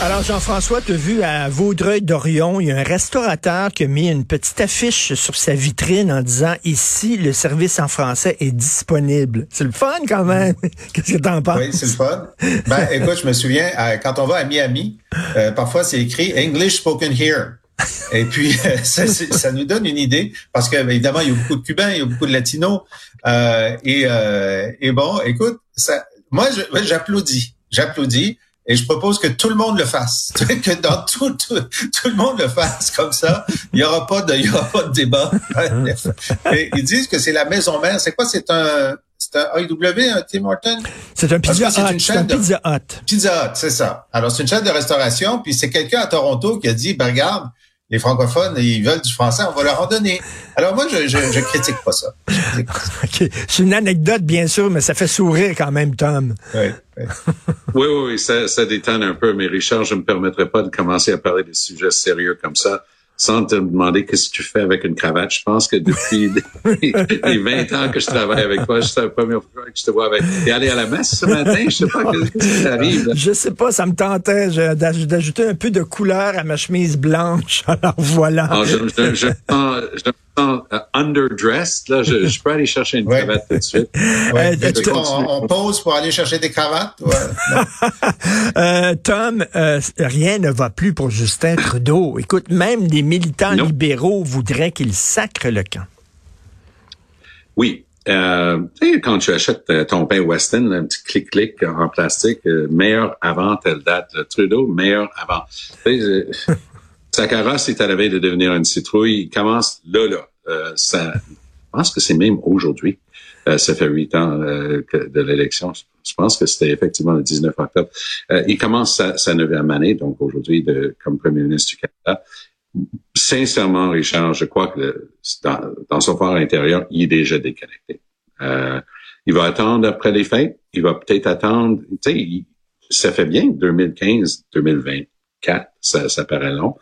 Alors, Jean-François, tu as vu à Vaudreuil-Dorion, il y a un restaurateur qui a mis une petite affiche sur sa vitrine en disant Ici, le service en français est disponible. C'est le fun quand même. Qu'est-ce que t'en penses? Oui, c'est le fun. Ben, écoute, je me souviens, euh, quand on va à Miami, euh, parfois c'est écrit English spoken here. Et puis, ça, ça, nous donne une idée, parce que évidemment, il y a beaucoup de Cubains, il y a beaucoup de Latinos. Euh, et, euh, et bon, écoute, ça, moi, j'applaudis. J'applaudis. Et je propose que tout le monde le fasse, que dans tout, tout, tout le monde le fasse comme ça. Il y aura pas de, il y aura pas de débat. Et ils disent que c'est la maison mère. C'est quoi? C'est un, c'est un AEW, un Tim Horton C'est un Pizza Hut. C'est un Pizza Hut. Pizza Hut, c'est ça. Alors c'est une chaîne de restauration. Puis c'est quelqu'un à Toronto qui a dit, ben regarde, les francophones, ils veulent du français, on va leur en donner. Alors moi, je, je, je critique pas ça. C'est une anecdote, bien sûr, mais ça fait sourire quand même, Tom. Oui, oui, oui, oui ça, ça détonne un peu, mais Richard, je ne me permettrai pas de commencer à parler des sujets sérieux comme ça sans te demander qu'est-ce que tu fais avec une cravate. Je pense que depuis les 20 ans que je travaille avec toi, c'est la première fois que je te vois avec. T'es allé à la messe ce matin? Je sais pas qu'est-ce qui t'arrive. Je sais pas, ça me tentait d'ajouter un peu de couleur à ma chemise blanche. Alors voilà. Ah, je, je, je, je, underdressed. Là, je, je, peux aller chercher une cravate tout de suite. Ouais. Euh, on, on, pose pour aller chercher des cravates. Ouais. euh, Tom, euh, rien ne va plus pour Justin Trudeau. Écoute, même des militants non. libéraux voudraient qu'il sacre le camp. Oui. Euh, quand tu achètes euh, ton pain Weston, un petit clic-clic en plastique, euh, meilleur avant telle date. Trudeau, meilleur avant. Sa carrosse est à la veille de devenir une citrouille. Il commence là, là. Euh, ça, je pense que c'est même aujourd'hui. Euh, ça fait huit ans euh, de l'élection. Je pense que c'était effectivement le 19 octobre. Euh, il commence sa, sa neuvième année, donc aujourd'hui, comme premier ministre du Canada. Sincèrement, Richard, je crois que dans, dans son fort intérieur, il est déjà déconnecté. Euh, il va attendre après les fêtes. Il va peut-être attendre. Tu sais, ça fait bien 2015, 2020. 4, ça, ça paraît long.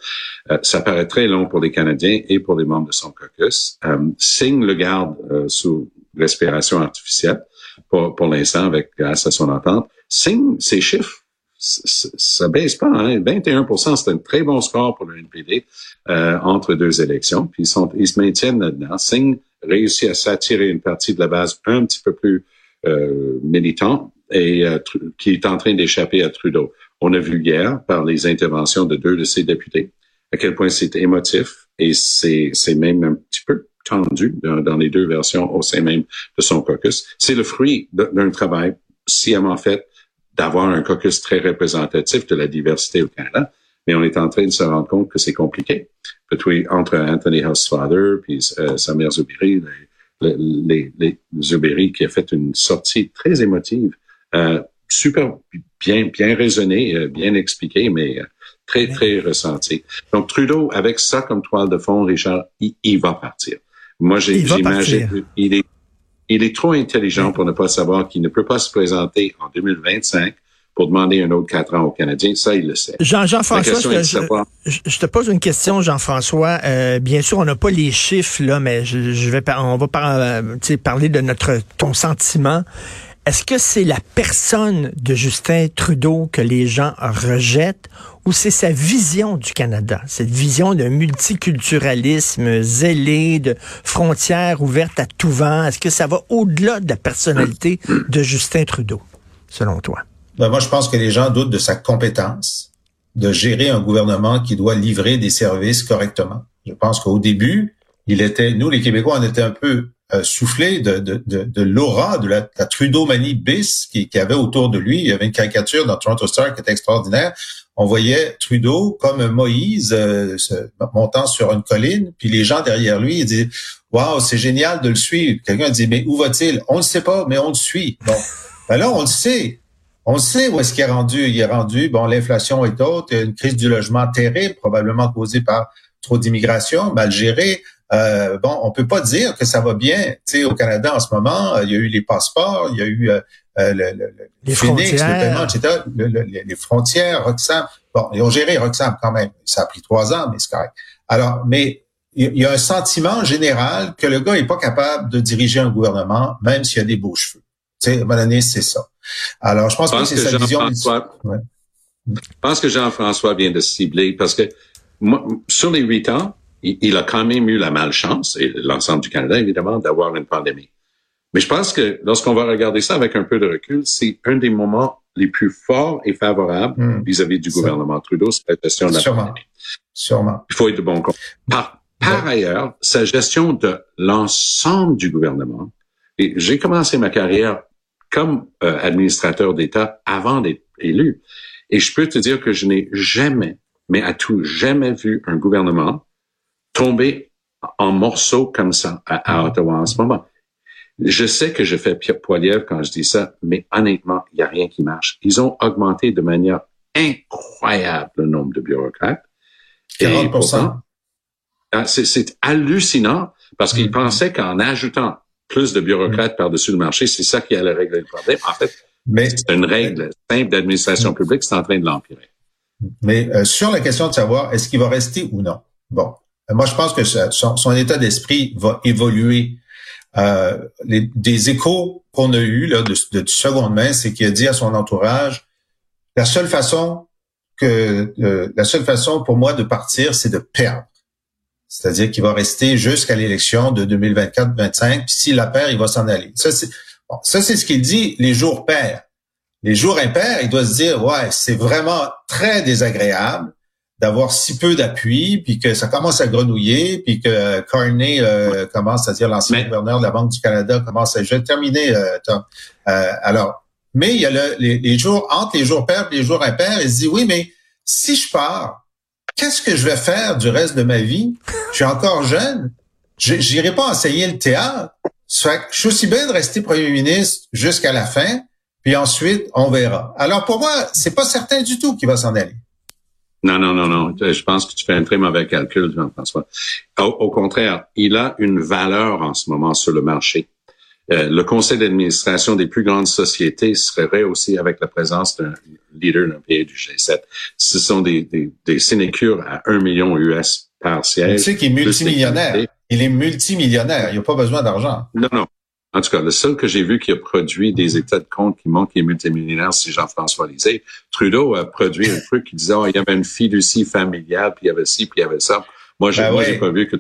Euh, ça paraît très long pour les Canadiens et pour les membres de son caucus. Euh, Singh le garde euh, sous respiration artificielle pour, pour l'instant avec grâce à son entente. Singh, ses chiffres, ça baisse pas. Hein? 21% c'est un très bon score pour le NPD euh, entre deux élections. Puis ils, sont, ils se maintiennent là-dedans. Singh réussit à s'attirer une partie de la base un petit peu plus euh, militante et euh, qui est en train d'échapper à Trudeau. On a vu hier, par les interventions de deux de ses députés, à quel point c'est émotif et c'est, même un petit peu tendu dans, dans, les deux versions au sein même de son caucus. C'est le fruit d'un travail sciemment fait d'avoir un caucus très représentatif de la diversité au Canada, mais on est en train de se rendre compte que c'est compliqué. entre Anthony Housefather puis euh, Samir Zubiri, les, les, les, Zubiri qui a fait une sortie très émotive, euh, super bien, bien raisonné, euh, bien expliqué, mais euh, très, très ressenti. Donc, Trudeau, avec ça comme toile de fond, Richard, il, il va partir. Moi, j'imagine il est, il est trop intelligent pour ne pas savoir qu'il ne peut pas se présenter en 2025 pour demander un autre quatre ans aux Canadiens. Ça, il le sait. Jean, Jean-François, je, je, te pose une question, Jean-François. Euh, bien sûr, on n'a pas les chiffres, là, mais je, je vais, on va par, parler de notre, ton sentiment. Est-ce que c'est la personne de Justin Trudeau que les gens rejettent ou c'est sa vision du Canada, cette vision de multiculturalisme zélé, de frontières ouvertes à tout vent? Est-ce que ça va au-delà de la personnalité de Justin Trudeau, selon toi? Ben moi, je pense que les gens doutent de sa compétence de gérer un gouvernement qui doit livrer des services correctement. Je pense qu'au début, il était, nous les Québécois, on était un peu euh, soufflé de, de, de, l'aura, de la, Trudeau-manie bis qui, qui avait autour de lui. Il y avait une caricature dans Toronto Star qui était extraordinaire. On voyait Trudeau comme Moïse euh, montant sur une colline, puis les gens derrière lui, ils disaient « Waouh, c'est génial de le suivre ». Quelqu'un dit « Mais où va-t-il » On ne sait pas, mais on le suit. Bon, ben on le sait. On sait où est-ce qu'il est rendu. Il est rendu, bon, l'inflation est haute, une crise du logement terrible, probablement causée par trop d'immigration, mal gérée, Euh, bon, on peut pas dire que ça va bien. Tu sais, au Canada en ce moment, il y a eu les passeports, il y a eu euh, le, le, les Phoenix, frontières. le paiement, etc. les frontières, Roxham. Bon, ils ont géré Roxham quand même. Ça a pris trois ans, mais c'est correct. Alors, mais il y a un sentiment général que le gars est pas capable de diriger un gouvernement, même s'il a des beaux cheveux. Tu sais, à un moment donné, c'est ça. Alors, je pense, Je pense que c'est que sa vision. Ouais. Je pense que Jean-François vient de cibler parce que moi, sur les huit ans, il, il a quand même eu la malchance, et l'ensemble du Canada, évidemment, d'avoir une pandémie. Mais je pense que lorsqu'on va regarder ça avec un peu de recul, c'est un des moments les plus forts et favorables Hmm. vis-à-vis du gouvernement Trudeau, c'est la gestion de la Sûrement. pandémie. Sûrement. Il faut être de bon compte. Par, par ailleurs, sa gestion de l'ensemble du gouvernement, et j'ai commencé ma carrière comme euh, administrateur d'État avant d'être élu. Et je peux te dire que je n'ai jamais, mais à tout jamais vu un gouvernement tomber en morceaux comme ça à, à Ottawa en ce moment? Je sais que je fais Pierre Poilievre quand je dis ça, mais honnêtement, il n'y a rien qui marche. Ils ont augmenté de manière incroyable le nombre de bureaucrates. Et 40 pourtant, ah, C'est hallucinant parce qu'ils Mhm. pensaient qu'en ajoutant plus de bureaucrates par-dessus le marché, c'est ça qui allait régler le problème. En fait, c'est une règle simple d'administration publique, c'est en train de l'empirer. Mais euh, sur la question de savoir est-ce qu'il va rester ou non. Bon, Euh, moi je pense que son, état d'esprit va évoluer. Euh, les, des échos qu'on a eus là, de, de seconde main, c'est qu'il a dit à son entourage la seule façon que euh, la seule façon pour moi de partir, c'est de perdre. C'est-à-dire qu'il va rester jusqu'à l'élection de 2024-25. Puis s'il la perd, il va s'en aller. Ça, c'est bon, ce qu'il dit les jours pairs. Les jours impairs, il doit se dire, ouais, c'est vraiment très désagréable d'avoir si peu d'appui, puis que ça commence à grenouiller, puis que Carney euh, commence à dire l'ancien Mais- gouverneur de la Banque du Canada commence à. Je vais terminer, euh, Tom. Euh, alors, mais il y a le, les, les jours entre les jours pairs et les jours impairs. Il se dit, oui, mais si je pars, qu'est-ce que je vais faire du reste de ma vie? Je suis encore jeune. Je- J'irai pas enseigner le théâtre. Je suis aussi bien de rester premier ministre jusqu'à la fin, puis ensuite on verra. Alors pour moi, c'est pas certain du tout qu'il va s'en aller. Non, non, non, non. Je pense que tu fais un très mauvais calcul, Jean-François. Au, au contraire, il a une valeur en ce moment sur le marché. Euh, le conseil d'administration des plus grandes sociétés serait aussi avec la présence d'un leader d'un pays du G7. Ce sont des, des, des sinécures à 1 million US par Tu siège. sais qu'il est multimillionnaire. Il est multimillionnaire. Il n'a pas besoin d'argent. Non, non. En tout cas, le seul que j'ai vu qui a produit des états de compte qui montrent qu'il est multimillionnaire, c'est Jean-François Lisée. Trudeau a produit un truc qui disait, oh, il y avait une fiducie familiale, puis il y avait ci, puis il y avait ça. Moi, j'ai, Ben moi, ouais. j'ai pas vu que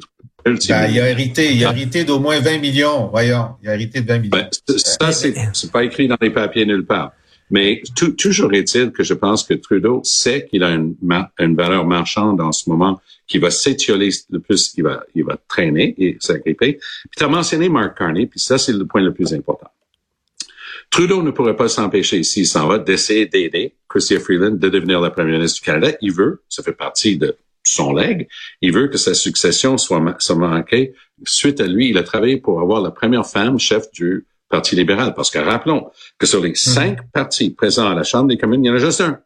Ben, il a hérité, il a hérité d'au moins 20 millions. Voyons, il a hérité de 20 millions. Ben, ça, c'est, c'est pas écrit dans les papiers nulle part. Mais tou- toujours est-il que je pense que Trudeau sait qu'il a une, une valeur marchande en ce moment qui va s'étioler le plus, il va, il va traîner et s'agripper. Puis tu as mentionné Mark Carney, puis ça, c'est le point le plus important. Trudeau ne pourrait pas s'empêcher, s'il s'en va, d'essayer d'aider Chrystia Freeland de devenir la première ministre du Canada. Il veut, ça fait partie de son legs, il veut que sa succession soit, soit manquée. Suite à lui, il a travaillé pour avoir la première femme chef du Parti libéral. Parce que rappelons que sur les cinq partis présents à la Chambre des communes, il y en a juste un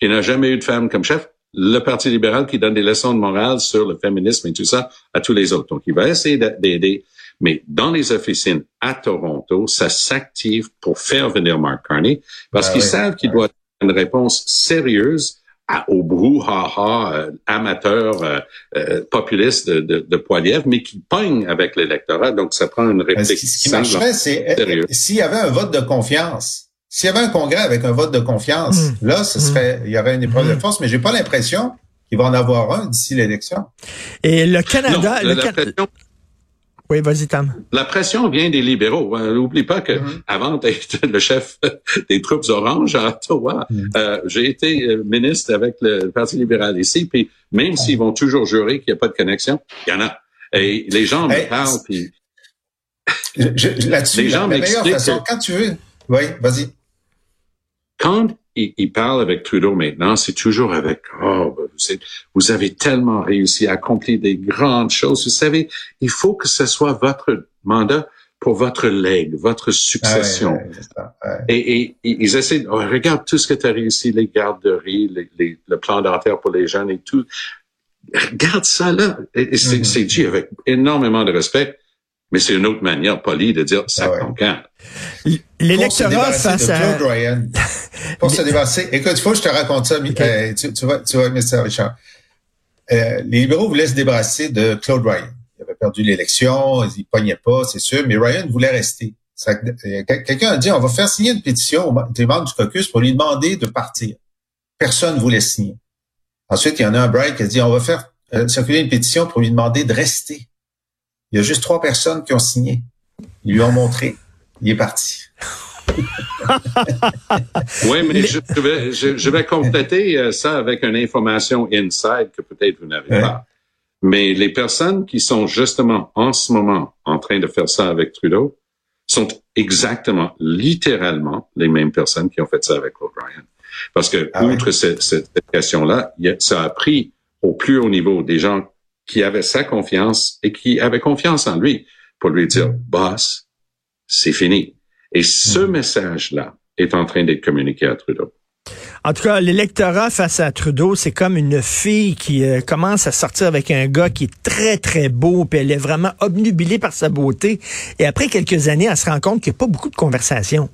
qui n'a jamais eu de femme comme chef. Le Parti libéral qui donne des leçons de morale sur le féminisme et tout ça à tous les autres. Donc, il va essayer d'a- d'aider. Mais dans les officines à Toronto, ça s'active pour faire venir Mark Carney parce Ah qu'ils oui, savent qu'il doit avoir une réponse sérieuse à- au brouhaha euh, amateur euh, euh, populiste de, de, de Poilievre, mais qui pogne avec l'électorat. Donc, ça prend une Ben, ce qui, ce qui simple. marcherait, c'est euh, s'il y avait un vote de confiance. S'il y avait un congrès avec un vote de confiance, Mm. là, ce serait, il y aurait une épreuve de force, mais j'ai pas l'impression qu'il va en avoir un d'ici l'élection. Et le Canada... le la Can- pression, Oui, vas-y, Tam. la pression vient des libéraux. hein. N'oublie pas que Mhm. avant d'être le chef des troupes oranges à Ottawa, Mhm. euh, j'ai été euh, ministre avec le Parti libéral ici. Puis même s'ils vont toujours jurer qu'il n'y a pas de connexion, il y en a. Et les gens Hey, me parlent. Puis Je- je- Là-dessus, Les la, gens la meilleure m'expliquent façon, que- quand tu veux. Oui, vas-y. quand il, il parle avec Trudeau maintenant, c'est toujours avec oh, vous, avez tellement réussi à accomplir des grandes choses. Vous savez, il faut que ce soit votre mandat pour votre legs, votre ouais, succession. ouais, c'est ça, ouais. Et, et- et ils essaient, de- oh, regarde tout ce que tu as réussi, les garderies, les, les- le plan dentaire pour les jeunes et tout. Regarde ça là. Et c'est mm-hmm. dit avec énormément de respect, mais c'est une autre manière polie de dire ça ah ouais. L'électorat face à... Claude Ryan, pour se débarrasser... Écoute, il faut que je te raconte ça, euh, tu, tu, vois, tu vois, Mr. Richard. Euh, les libéraux voulaient se débarrasser de Claude Ryan. Il avait perdu l'élection, il pognait pas, c'est sûr, mais Ryan voulait rester. Euh, quelqu'un a dit, on va faire signer une pétition aux membres du caucus pour lui demander de partir. Personne ne voulait signer. Ensuite, il y en a un break qui a dit, on va faire euh, circuler une pétition pour lui demander de rester. Il y a juste trois personnes qui ont signé. Ils lui ont montré. Il est parti. oui, mais je, vais, je, vais, compléter euh, ça avec une information inside que peut-être vous n'avez pas. Mais les personnes qui sont justement en ce moment en train de faire ça avec Trudeau, sont exactement, littéralement, les mêmes personnes qui ont fait ça avec O'Brien. Parce que, ah outre cette, cette, question-là, ça a pris au plus haut niveau des gens qui avaient sa confiance et qui avaient confiance en lui pour lui dire, mm. boss, c'est fini. Et ce mm. message-là est en train d'être communiqué à Trudeau. En tout cas, l'électorat face à Trudeau, c'est comme une fille qui euh, commence à sortir avec un gars qui est très, très beau, puis elle est vraiment obnubilée par sa beauté. Et après quelques années, elle se rend compte qu'il n'y a pas beaucoup de conversation.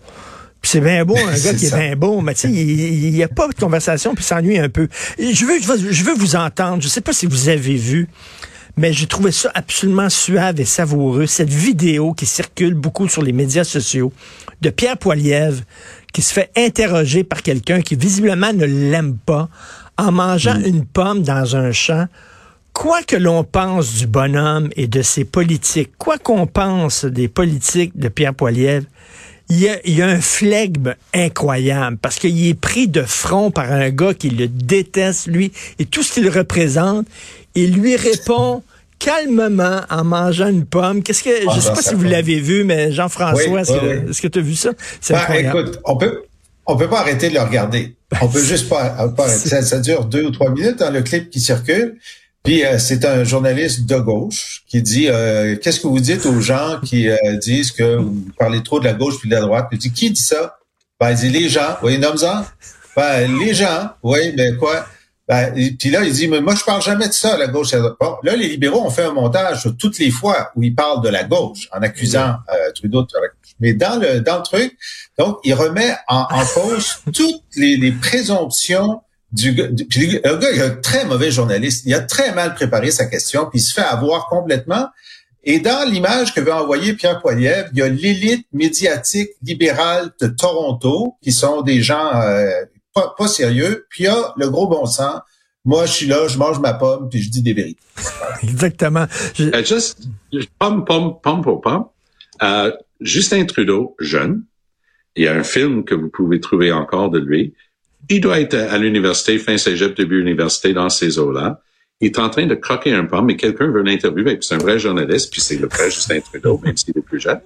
C'est bien beau, un gars qui est bien beau, mais tu sais, il n'y a pas de conversation, puis s'ennuie un peu. Je veux, je veux vous entendre. Je sais pas si vous avez vu, mais j'ai trouvé ça absolument suave et savoureux, cette vidéo qui circule beaucoup sur les médias sociaux de Pierre Poilievre qui se fait interroger par quelqu'un qui visiblement ne l'aime pas en mangeant mm. une pomme dans un champ. Quoi que l'on pense du bonhomme et de ses politiques, quoi qu'on pense des politiques de Pierre Poilievre, il y, a, il y a un flegme incroyable parce qu'il est pris de front par un gars qui le déteste, lui, et tout ce qu'il représente. Il lui répond calmement en mangeant une pomme. Qu'est-ce que je sais pas si vous l'avez vu, mais Jean-François, est-ce que tu as vu ça? Ben, écoute, on peut on peut pas arrêter de le regarder. On peut juste pas, pas ça, ça, dure deux ou trois minutes dans le clip qui circule. Puis euh, c'est un journaliste de gauche qui dit euh, qu'est-ce que vous dites aux gens qui euh, disent que vous parlez trop de la gauche puis de la droite? Il dit qui dit ça? Ben il dit les gens. Oui, nomme-en. Ben les gens. Oui, mais quoi? Ben, puis là, il dit, mais moi, je parle jamais de ça, la gauche. Bon, là, les libéraux ont fait un montage toutes les fois où ils parlent de la gauche, en accusant euh, Trudeau de Mais dans le, dans le truc, donc, il remet en, en cause toutes les, les présomptions du, du puis le gars, il est un très mauvais journaliste. Il a très mal préparé sa question, puis il se fait avoir complètement. Et dans l'image que veut envoyer Pierre Poilievre, il y a l'élite médiatique libérale de Toronto, qui sont des gens euh, pas, pas sérieux. Puis il y a le gros bon sens. Moi, je suis là, je mange ma pomme, puis je dis des vérités. Exactement. Je... Uh, just, pomme, pomme, pomme pour pomme. Uh, Justin Trudeau, jeune, il y a un film que vous pouvez trouver encore de lui. Il doit être à l'université, fin cégep, début université, dans ces eaux-là. Il est en train de croquer un pomme, mais quelqu'un veut l'interviewer, c'est un vrai journaliste, puis c'est le vrai Justin Trudeau, même s'il est plus jeune.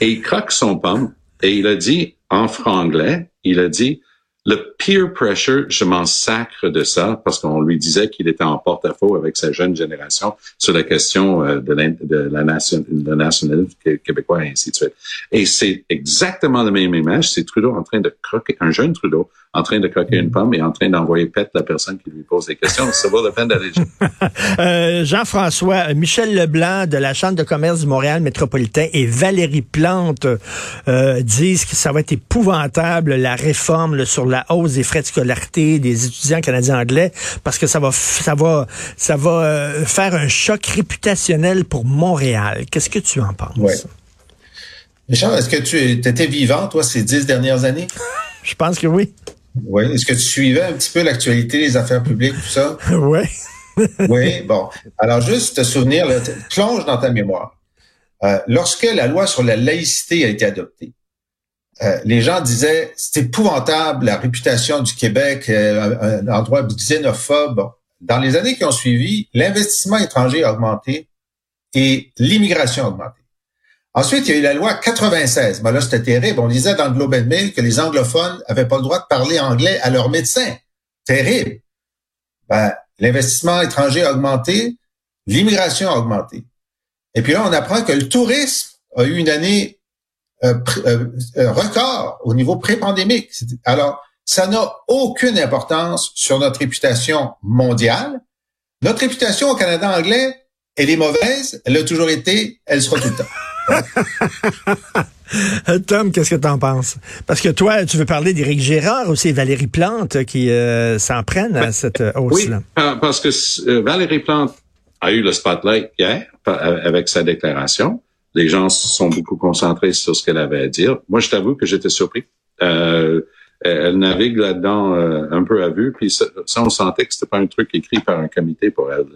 Et il croque son pomme, et il a dit, en franglais, il a dit, le peer pressure, je m'en sacre de ça parce qu'on lui disait qu'il était en porte-à-faux avec sa jeune génération sur la question euh, de, la, de la nation, nationalisme québécois et ainsi de suite. Et c'est exactement la même image. C'est Trudeau en train de croquer, un jeune Trudeau en train de croquer une pomme et en train d'envoyer pète la personne qui lui pose des questions. Ça vaut la peine d'aller. euh, Jean-François, Michel Leblanc de la Chambre de commerce du Montréal métropolitain et Valérie Plante euh, disent que ça va être épouvantable la réforme sur la hausse des frais de scolarité des étudiants canadiens anglais parce que ça va ça va ça va euh, faire un choc réputationnel pour Montréal. Qu'est-ce que tu en penses? Ouais. Richard, est-ce que tu étais vivant, toi, ces dix dernières années? Je pense que oui. Oui. Est-ce que tu suivais un petit peu l'actualité, les affaires publiques, tout ça? oui. oui, bon. Alors, juste te souvenir, plonge dans ta mémoire. Euh, lorsque la loi sur la laïcité a été adoptée, euh, les gens disaient c'est épouvantable la réputation du Québec, euh, un endroit xénophobe. Dans les années qui ont suivi, l'investissement étranger a augmenté et l'immigration a augmenté. Ensuite, il y a eu la loi 96. Ben là, c'était terrible. On disait dans le Globe and Mail que les anglophones avaient pas le droit de parler anglais à leurs médecins. Terrible. Ben, l'investissement étranger a augmenté, l'immigration a augmenté. Et puis là, on apprend que le tourisme a eu une année euh, euh, euh, record au niveau pré-pandémique. Alors, ça n'a aucune importance sur notre réputation mondiale, Notre réputation au Canada anglais, elle est mauvaise, elle a toujours été, elle sera tout le temps. Tom, qu'est-ce que tu en penses? Parce que toi, tu veux parler d'Éric Gérard aussi, Valérie Plante, qui euh, s'en prennent à cette euh, hausse-là. Oui, parce que euh, Valérie Plante a eu le spotlight hier avec sa déclaration. Les gens se sont beaucoup concentrés sur ce qu'elle avait à dire. Moi, je t'avoue que j'étais surpris. Euh, elle navigue là-dedans un peu à vue, puis ça, on sentait que c'était pas un truc écrit par un comité pour elle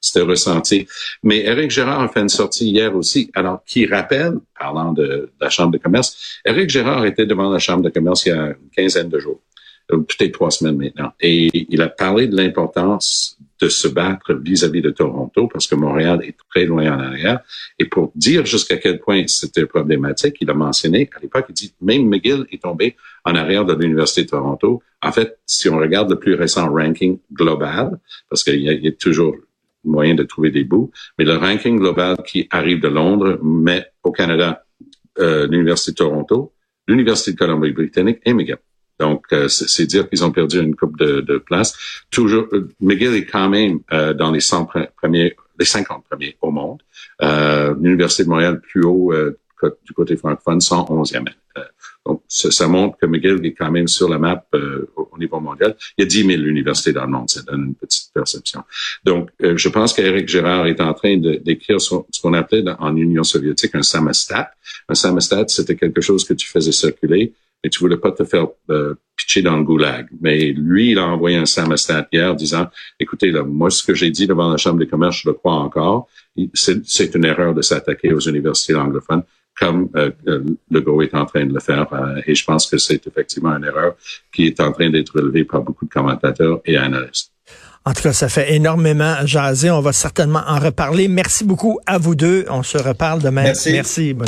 c'était ressenti. Mais Éric Gérard a fait une sortie hier aussi, alors qui rappelle, parlant de, la Chambre de commerce, Éric Gérard était devant la Chambre de commerce il y a une quinzaine de jours, euh, peut-être trois semaines maintenant, et il a parlé de l'importance de se battre vis-à-vis de Toronto parce que Montréal est très loin en arrière. Et pour dire jusqu'à quel point c'était problématique, il a mentionné à l'époque, il dit même McGill est tombé en arrière de l'Université de Toronto. En fait, si on regarde le plus récent ranking global, parce qu'il y, y, a toujours moyen de trouver des bouts. Mais le ranking global qui arrive de Londres met au Canada euh, l'Université de Toronto, l'Université de Colombie-Britannique et McGill. Donc, euh, c'est dire qu'ils ont perdu une coupe de, de places. Toujours, euh, McGill est quand même dans les 100 premiers, les 50 premiers au monde. L'Université de Montréal plus haut du côté francophone, 111e. Donc, ça, montre que McGill est quand même sur la map euh, au niveau mondial. Il y a 10 000 universités dans le monde, ça donne une petite perception. Donc, euh, je pense qu'Éric Gérard est en train d'écrire ce qu'on appelait en Union soviétique un samostat. Un samostat, c'était quelque chose que tu faisais circuler, mais tu voulais pas te faire euh, pitcher dans le goulag. Mais lui, il a envoyé un samostat hier disant, écoutez, là, moi, ce que j'ai dit devant la Chambre des commerces, je le crois encore. C'est une erreur de s'attaquer aux universités anglophones comme euh, Legault est en train de le faire. Euh, et je pense que c'est effectivement une erreur qui est en train d'être relevée par beaucoup de commentateurs et analystes. En tout cas, ça fait énormément jaser. On va certainement en reparler. Merci beaucoup à vous deux. On se reparle demain. Merci. Merci. Bonne